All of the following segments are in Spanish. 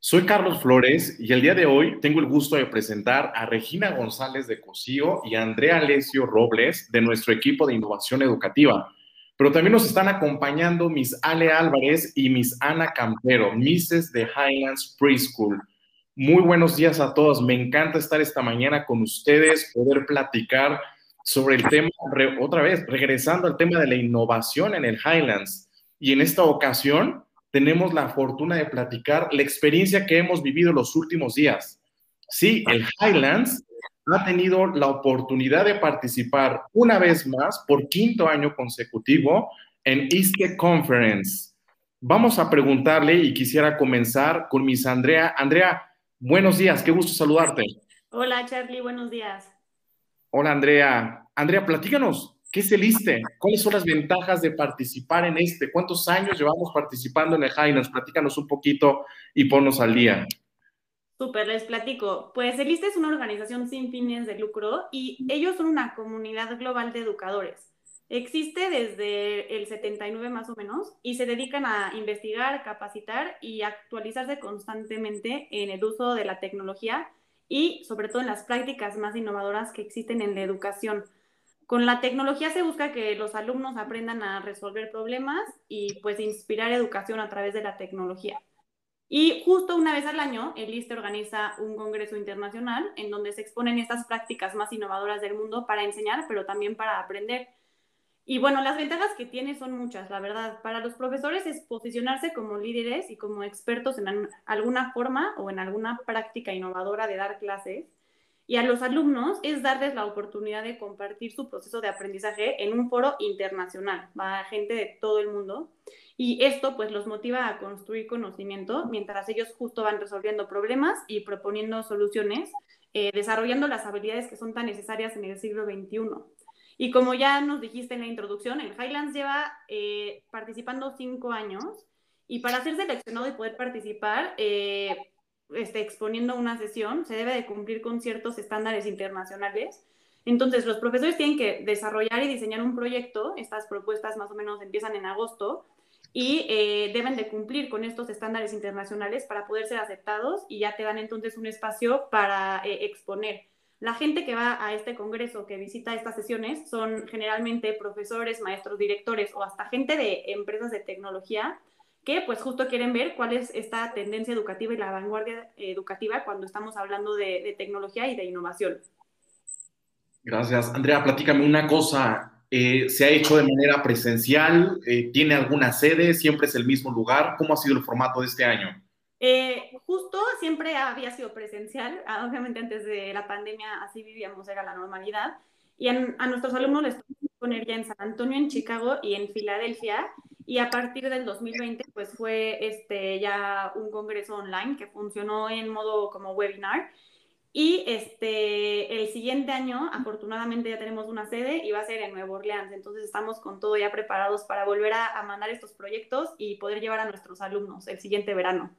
Soy Carlos Flores y el día de hoy tengo el gusto de presentar a Regina González de Cosío y a Andrea Alessio Robles de nuestro equipo de innovación educativa pero también nos están acompañando Miss Ale Álvarez y Miss Ana Campero, Misses de Highlands Preschool. Muy buenos días a todos. Me encanta estar esta mañana con ustedes, poder platicar sobre el tema, otra vez, regresando al tema de la innovación en el Highlands. Y en esta ocasión tenemos la fortuna de platicar la experiencia que hemos vivido los últimos días. Sí, el Highlands ha tenido la oportunidad de participar una vez más por quinto año consecutivo en ISTE Conference. Vamos a preguntarle y quisiera comenzar con Miss Andrea. Andrea, buenos días, qué gusto saludarte. Hola Charlie, buenos días. Hola Andrea. Andrea, platícanos, ¿qué es el ISTE? ¿Cuáles son las ventajas de participar en este? ¿Cuántos años llevamos participando en el Highlands? Platícanos un poquito y ponnos al día. Súper, les platico. Pues el ISTE es una organización sin fines de lucro y ellos son una comunidad global de educadores. Existe desde el 79 más o menos y se dedican a investigar, capacitar y actualizarse constantemente en el uso de la tecnología y sobre todo en las prácticas más innovadoras que existen en la educación. Con la tecnología se busca que los alumnos aprendan a resolver problemas y pues inspirar educación a través de la tecnología. Y justo una vez al año, el ISTE organiza un congreso internacional en donde se exponen estas prácticas más innovadoras del mundo para enseñar, pero también para aprender. Y bueno, las ventajas que tiene son muchas, la verdad. Para los profesores es posicionarse como líderes y como expertos en alguna forma o en alguna práctica innovadora de dar clases. Y a los alumnos es darles la oportunidad de compartir su proceso de aprendizaje en un foro internacional. Va gente de todo el mundo. Y esto pues los motiva a construir conocimiento mientras ellos justo van resolviendo problemas y proponiendo soluciones, eh, desarrollando las habilidades que son tan necesarias en el siglo XXI. Y como ya nos dijiste en la introducción, el Highlands lleva eh, participando cinco años y para ser seleccionado y poder participar eh, este, exponiendo una sesión se debe de cumplir con ciertos estándares internacionales. Entonces, los profesores tienen que desarrollar y diseñar un proyecto. Estas propuestas más o menos empiezan en agosto y eh, deben de cumplir con estos estándares internacionales para poder ser aceptados y ya te dan entonces un espacio para eh, exponer. La gente que va a este congreso, que visita estas sesiones, son generalmente profesores, maestros, directores o hasta gente de empresas de tecnología que pues justo quieren ver cuál es esta tendencia educativa y la vanguardia educativa cuando estamos hablando de, de tecnología y de innovación. Gracias. Andrea, platícame una cosa. Eh, ¿Se ha hecho de manera presencial? Eh, ¿Tiene alguna sede? ¿Siempre es el mismo lugar? ¿Cómo ha sido el formato de este año? Eh, justo siempre había sido presencial. Ah, obviamente antes de la pandemia así vivíamos, era la normalidad. Y a nuestros alumnos les tocó poner ya en San Antonio, en Chicago y en Filadelfia. Y a partir del 2020, pues fue este, ya un congreso online que funcionó en modo como webinar y este, el siguiente año, afortunadamente, ya tenemos una sede y va a ser en Nueva Orleans. Entonces, estamos con todo ya preparados para volver a, mandar estos proyectos y poder llevar a nuestros alumnos el siguiente verano.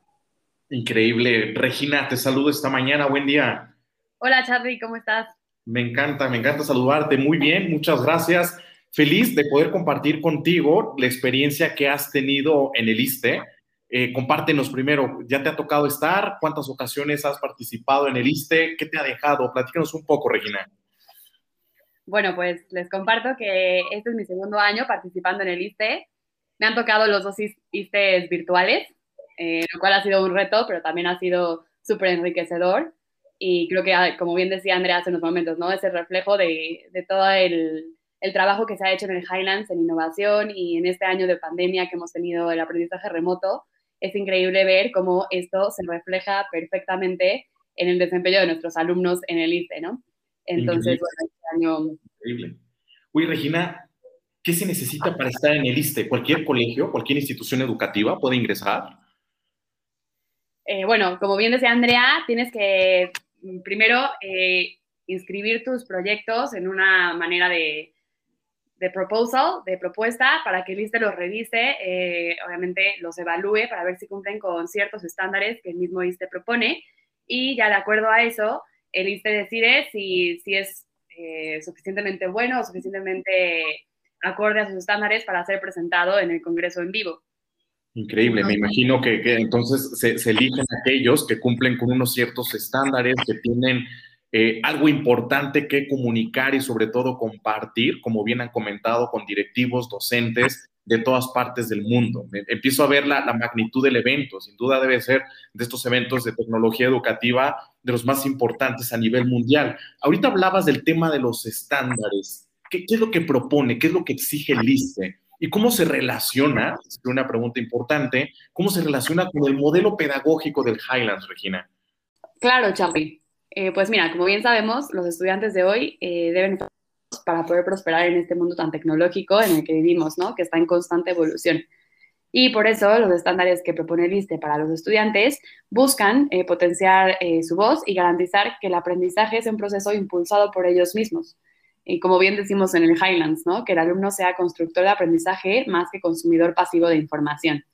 Increíble. Regina, te saludo esta mañana. Buen día. Hola, Charlie, ¿cómo estás? Me encanta, me encanta saludarte. Muy bien, muchas gracias. Feliz de poder compartir contigo la experiencia que has tenido en el ISTE eh, compártenos primero, ¿ya te ha tocado estar? ¿Cuántas ocasiones has participado en el ISTE? ¿Qué te ha dejado? Platícanos un poco, Regina. Bueno, pues les comparto que este es mi segundo año participando en el ISTE. Me han tocado los dos ISTEs virtuales, eh, lo cual ha sido un reto, pero también ha sido súper enriquecedor. Y creo que, ah, como bien decía Andrea hace unos momentos, ¿no? Es el reflejo de, de todo el, el trabajo que se ha hecho en el Highlands en innovación y en este año de pandemia que hemos tenido el aprendizaje remoto es increíble ver cómo esto se refleja perfectamente en el desempeño de nuestros alumnos en el ICE, ¿no? Entonces, bueno, este año... Increíble. Uy, Regina, ¿qué se necesita para estar en el ISTE? ¿Cualquier colegio, cualquier institución educativa puede ingresar? Eh, bueno, como bien decía Andrea, tienes que mm, primero eh, inscribir tus proyectos en una manera de, de proposal, de propuesta, para que el ISTE los revise, eh, obviamente los evalúe para ver si cumplen con ciertos estándares que el mismo ISTE propone y ya de acuerdo a eso, el ISTE decide si, si es eh, suficientemente bueno o suficientemente acorde a sus estándares para ser presentado en el Congreso en vivo. Increíble, me imagino que, entonces se, se, eligen aquellos que cumplen con unos ciertos estándares, que tienen eh, algo importante que comunicar y sobre todo compartir, como bien han comentado, con directivos, docentes de todas partes del mundo. Empiezo a ver la, magnitud del evento, sin duda debe ser de estos eventos de tecnología educativa de los más importantes a nivel mundial. Ahorita hablabas del tema de los estándares. ¿Qué, es lo que propone? ¿Qué es lo que exige el ISTE? ¿Y cómo se relaciona, es una pregunta importante, cómo se relaciona con el modelo pedagógico del Highlands, Regina? Claro, Charlie. Eh, pues mira, como bien sabemos, los estudiantes de hoy eh, deben para poder prosperar en este mundo tan tecnológico en el que vivimos, ¿no? Que está en constante evolución. Y por eso los estándares que propone el ISTE para los estudiantes buscan eh, potenciar su voz y garantizar que el aprendizaje es un proceso impulsado por ellos mismos. Y como bien decimos en el Highlands, ¿no? Que el alumno sea constructor de aprendizaje más que consumidor pasivo de información.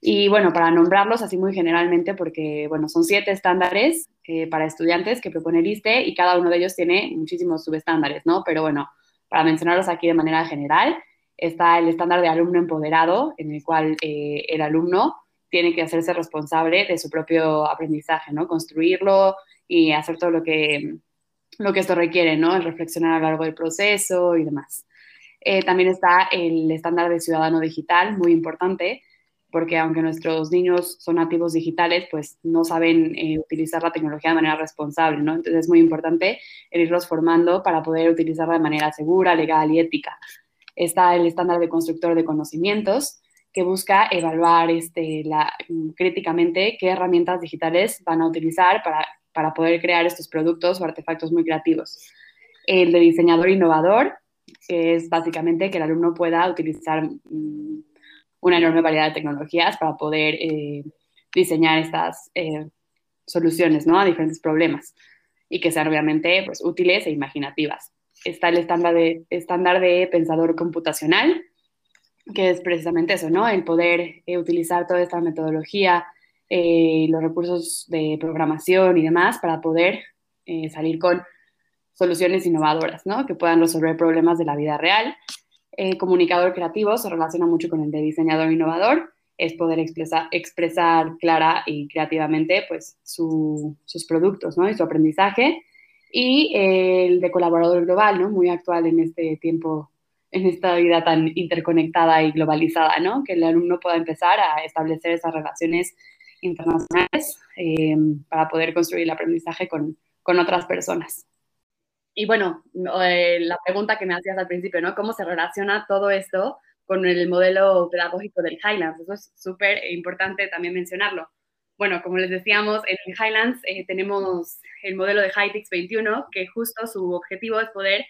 Y bueno, para nombrarlos así muy generalmente, porque bueno, son siete estándares eh, para estudiantes que propone el y cada uno de ellos tiene muchísimos subestándares, ¿no? Pero bueno, para mencionarlos aquí de manera general, está el estándar de alumno empoderado, en el cual eh, el alumno tiene que hacerse responsable de su propio aprendizaje, ¿no? Construirlo y hacer todo lo que, lo que esto requiere, ¿no? El reflexionar a lo largo del proceso y demás. Eh, también está el estándar de ciudadano digital, muy importante, porque aunque nuestros niños son nativos digitales, pues no saben eh, utilizar la tecnología de manera responsable, ¿no? Entonces es muy importante irlos formando para poder utilizarla de manera segura, legal y ética. Está el estándar de constructor de conocimientos, que busca evaluar este, la, críticamente qué herramientas digitales van a utilizar para, para poder crear estos productos o artefactos muy creativos. El de diseñador innovador, que es básicamente que el alumno pueda utilizar mm, una enorme variedad de tecnologías para poder eh, diseñar estas eh, soluciones ¿no? a diferentes problemas y que sean obviamente pues, útiles e imaginativas. Está el estándar de, pensador computacional, que es precisamente eso, ¿no? El poder eh, utilizar toda esta metodología, los recursos de programación y demás para poder salir con soluciones innovadoras, ¿no? Que puedan resolver problemas de la vida real eh, comunicador creativo se relaciona mucho con el de diseñador innovador, es poder expresar, expresar clara y creativamente pues, sus productos ¿no? y su aprendizaje. Y el de colaborador global, ¿no? muy actual en este tiempo, en esta vida tan interconectada y globalizada, ¿no? que el alumno pueda empezar a establecer esas relaciones internacionales eh, para poder construir el aprendizaje con, con otras personas. Y bueno, eh, la pregunta que me hacías al principio, ¿no? ¿Cómo se relaciona todo esto con el modelo pedagógico del Highlands? Eso es súper importante también mencionarlo. Bueno, como les decíamos, en el Highlands eh, tenemos el modelo de HITEX 21, que justo su objetivo es poder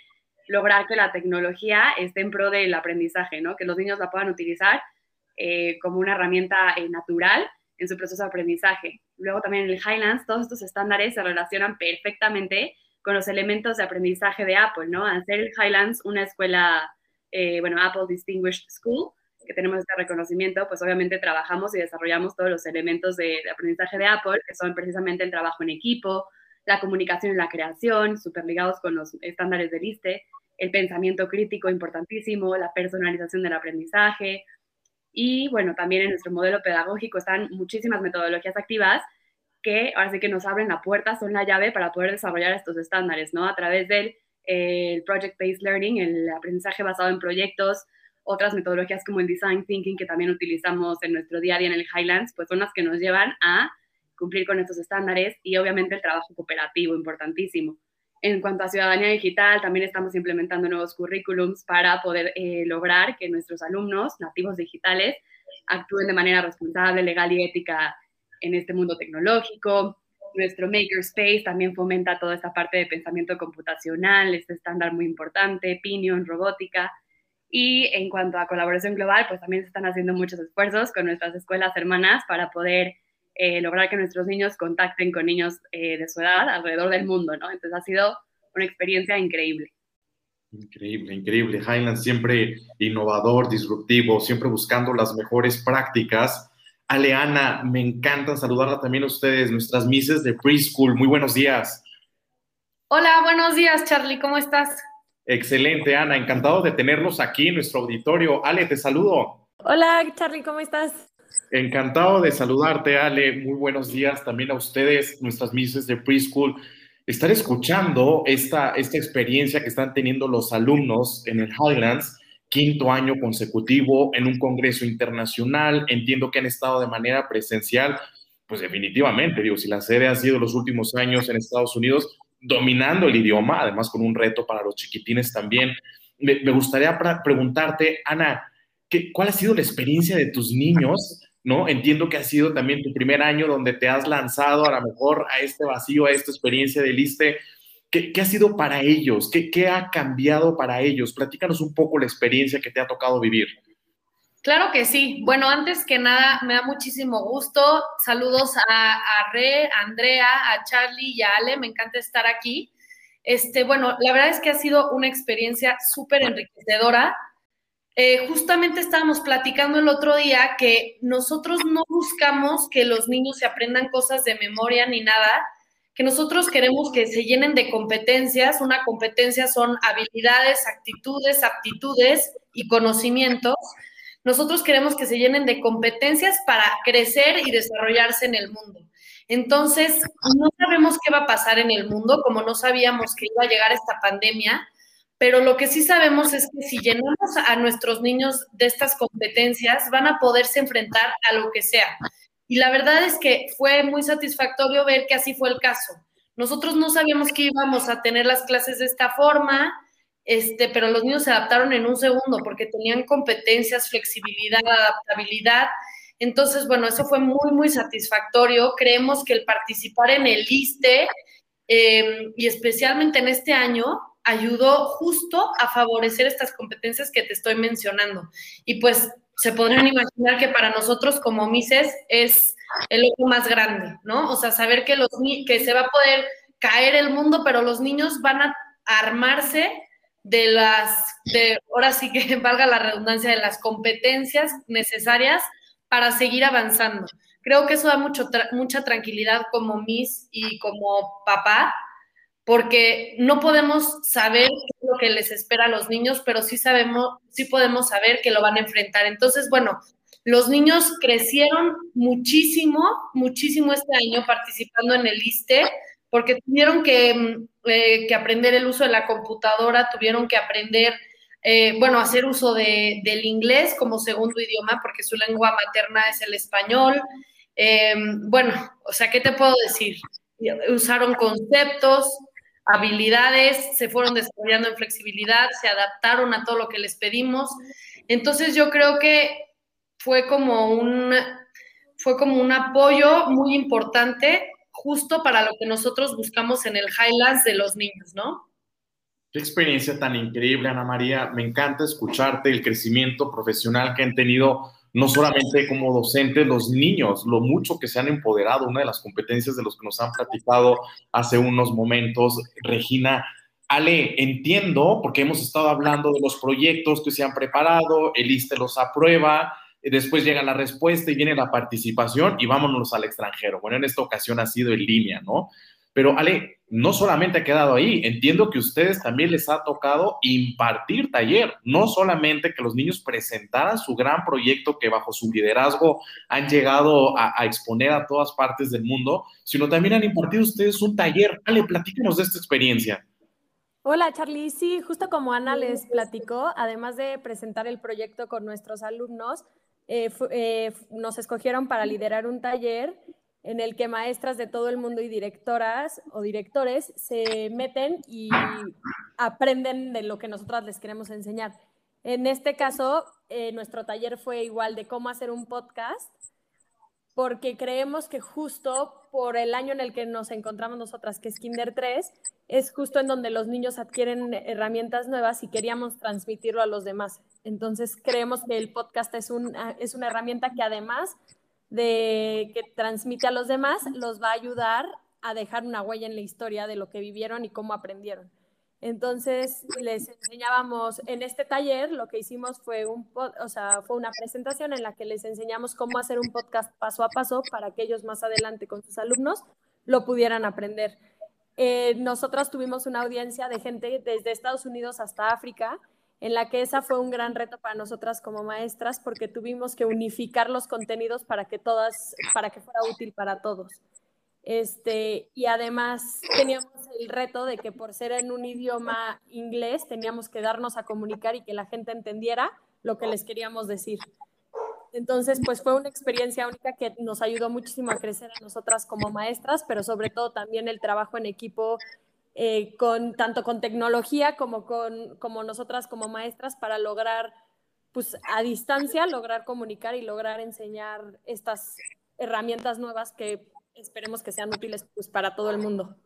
lograr que la tecnología esté en pro del aprendizaje, ¿no? Que los niños la puedan utilizar eh, como una herramienta natural en su proceso de aprendizaje. Luego también en el Highlands, todos estos estándares se relacionan perfectamente con los elementos de aprendizaje de Apple, ¿no? Hacer el Highlands una escuela, eh, bueno, Apple Distinguished School, que tenemos este reconocimiento, pues obviamente trabajamos y desarrollamos todos los elementos de, aprendizaje de Apple, que son precisamente el trabajo en equipo, la comunicación y la creación, súper ligados con los estándares del ISTE, el pensamiento crítico importantísimo, la personalización del aprendizaje. Y bueno, también en nuestro modelo pedagógico están muchísimas metodologías activas que ahora sí que nos abren la puerta, son la llave para poder desarrollar estos estándares, ¿no? A través del eh, Project-Based Learning, el aprendizaje basado en proyectos, otras metodologías como el Design Thinking que también utilizamos en nuestro día a día en el Highlands, pues son las que nos llevan a cumplir con estos estándares y obviamente el trabajo cooperativo, importantísimo. En cuanto a ciudadanía digital, también estamos implementando nuevos currículums para poder eh, lograr que nuestros alumnos nativos digitales actúen de manera responsable, legal y ética en este mundo tecnológico. Nuestro Makerspace también fomenta toda esta parte de pensamiento computacional, este estándar muy importante, Pinion, robótica. Y en cuanto a colaboración global, pues también se están haciendo muchos esfuerzos con nuestras escuelas hermanas para poder eh, lograr que nuestros niños contacten con niños eh, de su edad alrededor del mundo, ¿no? Entonces ha sido una experiencia increíble. Increíble, increíble. Highland siempre innovador, disruptivo, siempre buscando las mejores prácticas. Aleana, me encanta saludarla también a ustedes, nuestras mises de preschool. Muy buenos días. Hola, buenos días, Charlie, ¿cómo estás? Excelente, Ana, encantado de tenerlos aquí en nuestro auditorio. Ale, te saludo. Hola, Charlie, ¿cómo estás? Encantado de saludarte, Ale. Muy buenos días también a ustedes, nuestras mises de preschool estar escuchando esta, esta experiencia que están teniendo los alumnos en el Highlands, quinto año consecutivo en un congreso internacional. Entiendo que han estado de manera presencial, pues definitivamente, digo, si la sede ha sido los últimos años en Estados Unidos, dominando el idioma, además con un reto para los chiquitines también. Me, gustaría preguntarte, Ana, ¿qué, ¿cuál ha sido la experiencia de tus niños ¿no? Entiendo que ha sido también tu primer año donde te has lanzado a lo mejor a este vacío, a esta experiencia de ¿Qué, ha sido para ellos? ¿Qué, ¿Qué, ha cambiado para ellos? Platícanos un poco la experiencia que te ha tocado vivir. Claro que sí. Bueno, antes que nada, me da muchísimo gusto. Saludos a, a Re, a Andrea, a Charlie y a Ale. Me encanta estar aquí. Este, bueno, la verdad es que ha sido una experiencia súper enriquecedora eh, justamente estábamos platicando el otro día que nosotros no buscamos que los niños se aprendan cosas de memoria ni nada, que nosotros queremos que se llenen de competencias. Una competencia son habilidades, actitudes, aptitudes y conocimientos. Nosotros queremos que se llenen de competencias para crecer y desarrollarse en el mundo. Entonces, no sabemos qué va a pasar en el mundo, como no sabíamos que iba a llegar esta pandemia pero lo que sí sabemos es que si llenamos a nuestros niños de estas competencias, van a poderse enfrentar a lo que sea. Y la verdad es que fue muy satisfactorio ver que así fue el caso. Nosotros no sabíamos que íbamos a tener las clases de esta forma, este, pero los niños se adaptaron en un segundo porque tenían competencias, flexibilidad, adaptabilidad. Entonces, bueno, eso fue muy, muy satisfactorio. Creemos que el participar en el ISTE eh, y especialmente en este año ayudó justo a favorecer estas competencias que te estoy mencionando. Y pues se podrían imaginar que para nosotros como Mises es el ojo más grande, ¿no? O sea, saber que, los, que se va a poder caer el mundo, pero los niños van a armarse de las, de, ahora sí que valga la redundancia, de las competencias necesarias para seguir avanzando. Creo que eso da mucho, mucha tranquilidad como Miss y como papá, porque no podemos saber lo que les espera a los niños, pero sí sabemos, sí podemos saber que lo van a enfrentar. Entonces, bueno, los niños crecieron muchísimo, muchísimo este año participando en el ISTE, porque tuvieron que, mm, eh, que aprender el uso de la computadora, tuvieron que aprender, eh, bueno, hacer uso de, del inglés como segundo idioma, porque su lengua materna es el español. Em, bueno, o sea, ¿qué te puedo decir? Usaron conceptos, habilidades, se fueron desarrollando en flexibilidad, se adaptaron a todo lo que les pedimos. Entonces yo creo que fue como un, fue como un apoyo muy importante justo para lo que nosotros buscamos en el Highlands de los niños, ¿no? Qué experiencia tan increíble, Ana María. Me encanta escucharte el crecimiento profesional que han tenido no solamente como docentes, los niños, lo mucho que se han empoderado, una de las competencias de los que nos han platicado hace unos momentos, Regina. Ale, entiendo, porque hemos estado hablando de los proyectos que se han preparado, el ISTE los aprueba, después llega la respuesta y viene la participación y vámonos al extranjero. Bueno, en esta ocasión ha sido en línea, ¿no? Pero Ale, no solamente ha quedado ahí, entiendo que a ustedes también les ha tocado impartir taller, no solamente que los niños presentaran su gran proyecto que bajo su liderazgo han llegado a, exponer a todas partes del mundo, sino también han impartido ustedes un taller. Ale, platíquenos de esta experiencia. Hola Charlie, sí, justo como Ana les platicó, además de presentar el proyecto con nuestros alumnos, eh, eh, nos escogieron para liderar un taller en el que maestras de todo el mundo y directoras o directores se meten y aprenden de lo que nosotras les queremos enseñar. En este caso, eh, nuestro taller fue igual de cómo hacer un podcast, porque creemos que justo por el año en el que nos encontramos nosotras, que es Kinder 3, es justo en donde los niños adquieren herramientas nuevas y queríamos transmitirlo a los demás. Entonces creemos que el podcast es, un, es una herramienta que además de que transmite a los demás, los va a ayudar a dejar una huella en la historia de lo que vivieron y cómo aprendieron. Entonces les enseñábamos en este taller, lo que hicimos fue un, o sea, fue una presentación en la que les enseñamos cómo hacer un podcast paso a paso para que ellos más adelante con sus alumnos lo pudieran aprender. Eh, nosotros tuvimos una audiencia de gente desde Estados Unidos hasta África, en la que esa fue un gran reto para nosotras como maestras, porque tuvimos que unificar los contenidos para que todas, para que fuera útil para todos. Este, y además teníamos el reto de que por ser en un idioma inglés teníamos que darnos a comunicar y que la gente entendiera lo que les queríamos decir. Entonces, pues fue una experiencia única que nos ayudó muchísimo a crecer a nosotras como maestras, pero sobre todo también el trabajo en equipo eh, con tanto con tecnología como con como nosotras como maestras para lograr pues a distancia lograr comunicar y lograr enseñar estas herramientas nuevas que esperemos que sean útiles pues, para todo el mundo.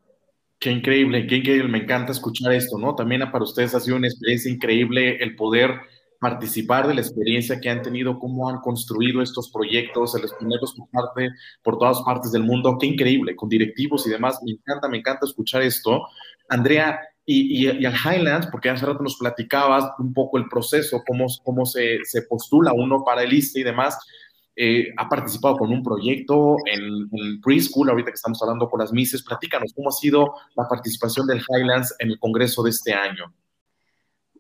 Qué increíble, qué increíble, me encanta escuchar esto, ¿no? También para ustedes ha sido una experiencia increíble el poder participar de la experiencia que han tenido, cómo han construido estos proyectos, el exponerlos por, parte, por todas partes del mundo. Qué increíble, con directivos y demás. Me encanta, me encanta escuchar esto. Andrea, y, y, al Highlands, porque hace rato nos platicabas un poco el proceso, cómo, cómo se, se postula uno para el ISTE y demás. Eh, ha participado con un proyecto en, el preschool, ahorita que estamos hablando con las Mises. Platícanos, ¿cómo ha sido la participación del Highlands en el Congreso de este año?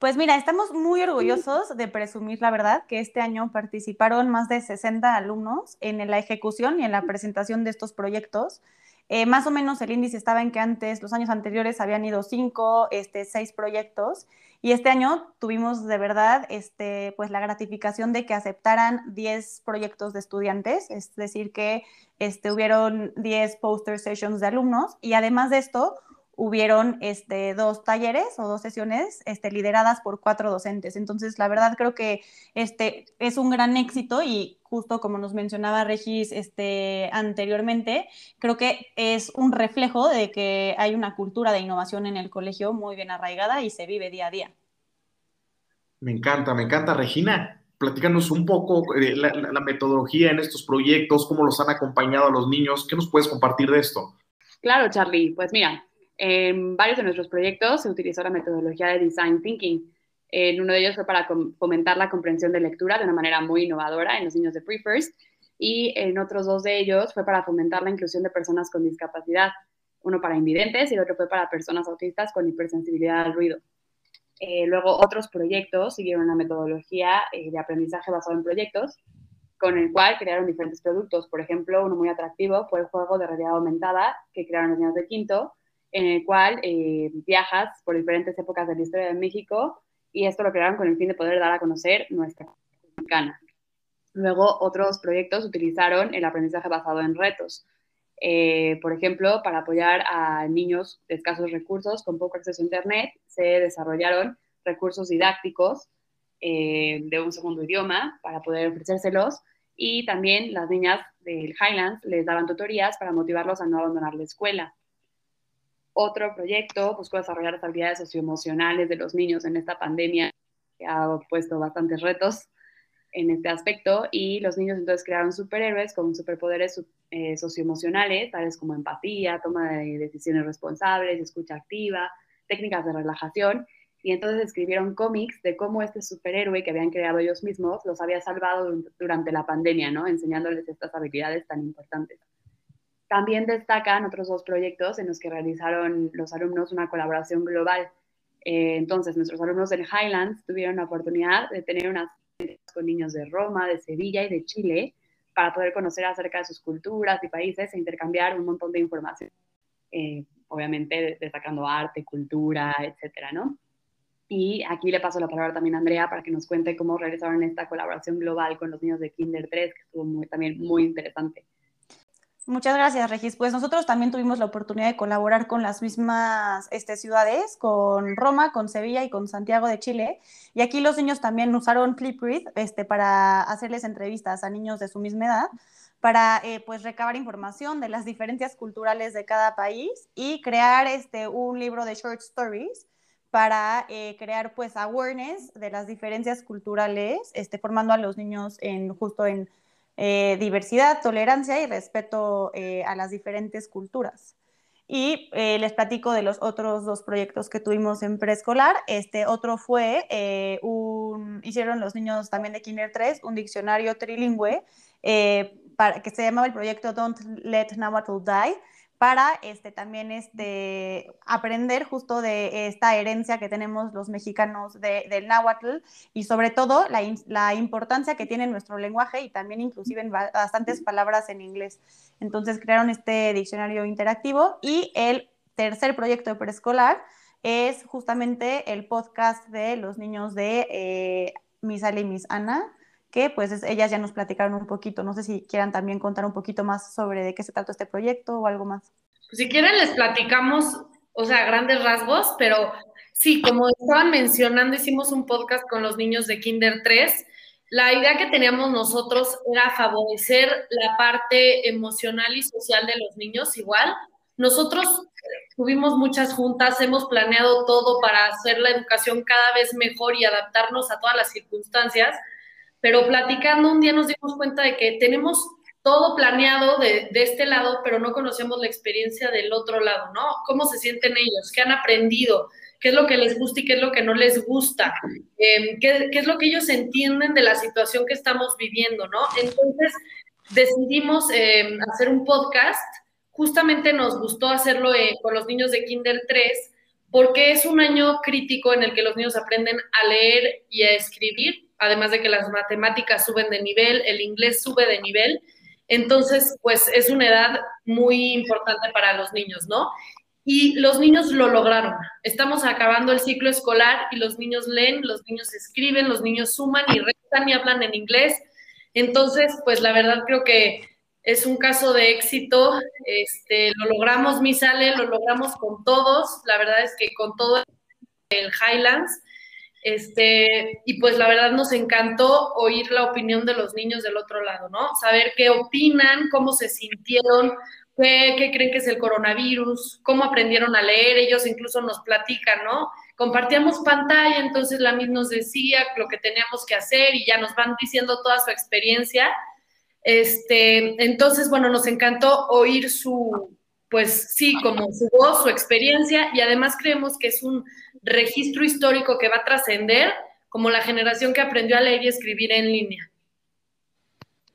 Pues mira, estamos muy orgullosos de presumir, la verdad, que este año participaron más de 60 alumnos en la ejecución y en la presentación de estos proyectos. Eh, más o menos el índice estaba en que antes, los años anteriores, habían ido cinco, este, seis proyectos y este año tuvimos de verdad este, pues la gratificación de que aceptaran 10 proyectos de estudiantes, es decir, que este, hubieron 10 poster sessions de alumnos y además de esto hubieron este, dos talleres o dos sesiones este, lideradas por cuatro docentes. Entonces, la verdad creo que este, es un gran éxito y justo como nos mencionaba Regis este, anteriormente, creo que es un reflejo de que hay una cultura de innovación en el colegio muy bien arraigada y se vive día a día. Me encanta, me encanta. Regina, platícanos un poco de la, la metodología en estos proyectos, cómo los han acompañado a los niños. ¿Qué nos puedes compartir de esto? Claro, Charlie. Pues mira, en varios de nuestros proyectos se utilizó la metodología de Design Thinking. En uno de ellos fue para fomentar la comprensión de lectura de una manera muy innovadora en los niños de Pre-First y en otros dos de ellos fue para fomentar la inclusión de personas con discapacidad, uno para invidentes y el otro fue para personas autistas con hipersensibilidad al ruido. Eh, luego otros proyectos siguieron la metodología eh, de aprendizaje basado en proyectos, con el cual crearon diferentes productos. Por ejemplo, uno muy atractivo fue el juego de realidad aumentada que crearon los niños de quinto, en el cual eh, viajas por diferentes épocas de la historia de México y esto lo crearon con el fin de poder dar a conocer nuestra mexicana. Luego, otros proyectos utilizaron el aprendizaje basado en retos. Eh, por ejemplo, para apoyar a niños de escasos recursos con poco acceso a Internet, se desarrollaron recursos didácticos eh, de un segundo idioma para poder ofrecérselos y también las niñas del Highlands les daban tutorías para motivarlos a no abandonar la escuela. Otro proyecto buscó desarrollar las habilidades socioemocionales de los niños en esta pandemia, que ha puesto bastantes retos en este aspecto, y los niños entonces crearon superhéroes con superpoderes eh, socioemocionales, tales como empatía, toma de decisiones responsables, escucha activa, técnicas de relajación, y entonces escribieron cómics de cómo este superhéroe que habían creado ellos mismos los había salvado durante la pandemia, ¿no? Enseñándoles estas habilidades tan importantes. También destacan otros dos proyectos en los que realizaron los alumnos una colaboración global. Eh, entonces, nuestros alumnos del Highlands tuvieron la oportunidad de tener unas con niños de Roma, de Sevilla y de Chile para poder conocer acerca de sus culturas y países e intercambiar un montón de información. Eh, obviamente destacando arte, cultura, etcétera, ¿no? Y aquí le paso la palabra también a Andrea para que nos cuente cómo realizaron esta colaboración global con los niños de Kinder 3, que estuvo también muy interesante. Muchas gracias, Regis. Pues nosotros también tuvimos la oportunidad de colaborar con las mismas este, ciudades, con Roma, con Sevilla y con Santiago de Chile. Y aquí los niños también usaron Flipgrid este, para hacerles entrevistas a niños de su misma edad, para eh, pues recabar información de las diferencias culturales de cada país y crear este, un libro de short stories para eh, crear pues awareness de las diferencias culturales, este, formando a los niños en, justo en eh, diversidad, tolerancia y respeto eh, a las diferentes culturas. Y eh, les platico de los otros dos proyectos que tuvimos en preescolar. Este otro fue, eh, un, hicieron los niños también de Kinder 3, un diccionario trilingüe para, que se llamaba el proyecto Don't Let Nahuatl Die para este, también este, aprender justo de esta herencia que tenemos los mexicanos de, del náhuatl y sobre todo la, la, importancia que tiene nuestro lenguaje y también inclusive en bastantes palabras en inglés. Entonces crearon este diccionario interactivo y el tercer proyecto de preescolar es justamente el podcast de los niños de eh, Miss Ale y Miss Ana, que pues ellas ya nos platicaron un poquito. No sé si quieran también contar un poquito más sobre de qué se trata este proyecto o algo más. Si quieren les platicamos, o sea, grandes rasgos, pero sí, como estaban mencionando, hicimos un podcast con los niños de Kinder 3. La idea que teníamos nosotros era favorecer la parte emocional y social de los niños igual. Nosotros tuvimos muchas juntas, hemos planeado todo para hacer la educación cada vez mejor y adaptarnos a todas las circunstancias pero platicando un día nos dimos cuenta de que tenemos todo planeado de, este lado, pero no conocemos la experiencia del otro lado, ¿no? ¿Cómo se sienten ellos? ¿Qué han aprendido? ¿Qué es lo que les gusta y qué es lo que no les gusta? Em, ¿qué, es lo que ellos entienden de la situación que estamos viviendo, ¿no? Entonces decidimos em, hacer un podcast. Justamente nos gustó hacerlo eh, con los niños de Kinder 3 porque es un año crítico en el que los niños aprenden a leer y a escribir además de que las matemáticas suben de nivel, el inglés sube de nivel. Entonces, pues es una edad muy importante para los niños, ¿no? Y los niños lo lograron. Estamos acabando el ciclo escolar y los niños leen, los niños escriben, los niños suman y restan y hablan en inglés. Entonces, pues la verdad creo que es un caso de éxito. Este, lo logramos, mi sale, lo logramos con todos. La verdad es que con todo el Highlands este, y pues la verdad nos encantó oír la opinión de los niños del otro lado, ¿no? Saber qué opinan, cómo se sintieron, qué, creen que es el coronavirus, cómo aprendieron a leer, ellos incluso nos platican, ¿no? Compartíamos pantalla, entonces la misma nos decía lo que teníamos que hacer y ya nos van diciendo toda su experiencia. Este, entonces, bueno, nos encantó oír su, pues sí, como su voz, su experiencia, y además creemos que es un registro histórico que va a trascender como la generación que aprendió a leer y escribir en línea.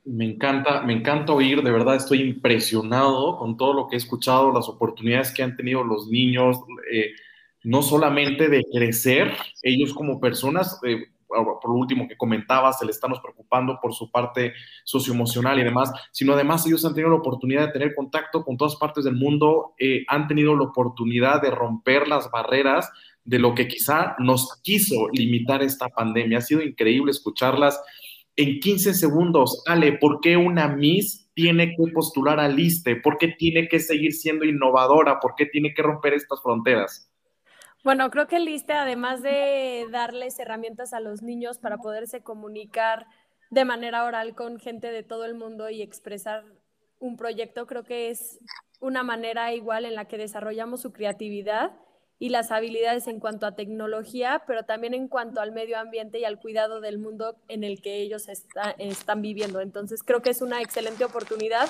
Me encanta, me encanta oír, de verdad estoy impresionado con todo lo que he escuchado, las oportunidades que han tenido los niños, eh, no solamente de crecer ellos como personas, eh, por último que comentabas, se le estamos preocupando por su parte socioemocional y demás, sino además ellos han tenido la oportunidad de tener contacto con todas partes del mundo, eh, han tenido la oportunidad de romper las barreras de lo que quizá nos quiso limitar esta pandemia. Ha sido increíble escucharlas en 15 segundos. Ale, ¿por qué una Miss tiene que postular al ISTE? ¿Por qué tiene que seguir siendo innovadora? ¿Por qué tiene que romper estas fronteras? Bueno, creo que el además de darles herramientas a los niños para poderse comunicar de manera oral con gente de todo el mundo y expresar un proyecto, creo que es una manera igual en la que desarrollamos su creatividad y las habilidades en cuanto a tecnología, pero también en cuanto al medio ambiente y al cuidado del mundo en el que ellos están viviendo. Entonces, creo que es una excelente oportunidad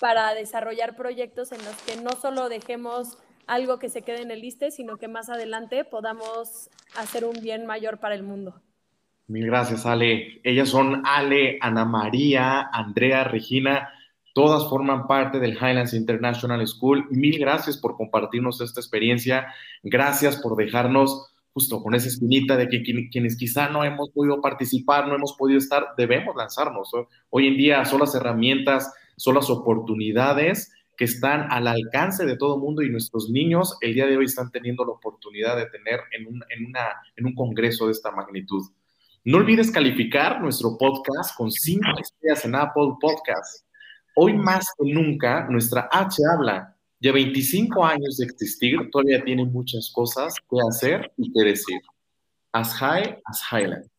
para desarrollar proyectos en los que no solo dejemos algo que se quede en el liste, sino que más adelante podamos hacer un bien mayor para el mundo. Mil gracias, Ale. Ellas son Ale, Ana María, Andrea, Regina. Todas forman parte del Highlands International School. Mil gracias por compartirnos esta experiencia. Gracias por dejarnos justo con esa espinita de que quienes quizá no hemos podido participar, no hemos podido estar, debemos lanzarnos. Hoy en día son las herramientas, son las oportunidades que están al alcance de todo mundo y nuestros niños el día de hoy están teniendo la oportunidad de tener en un, en una, en un congreso de esta magnitud. No olvides calificar nuestro podcast con cinco estrellas en Apple Podcast. Hoy más que nunca, nuestra H habla. Ya 25 años de existir, todavía tiene muchas cosas que hacer y que decir. As high as Highland.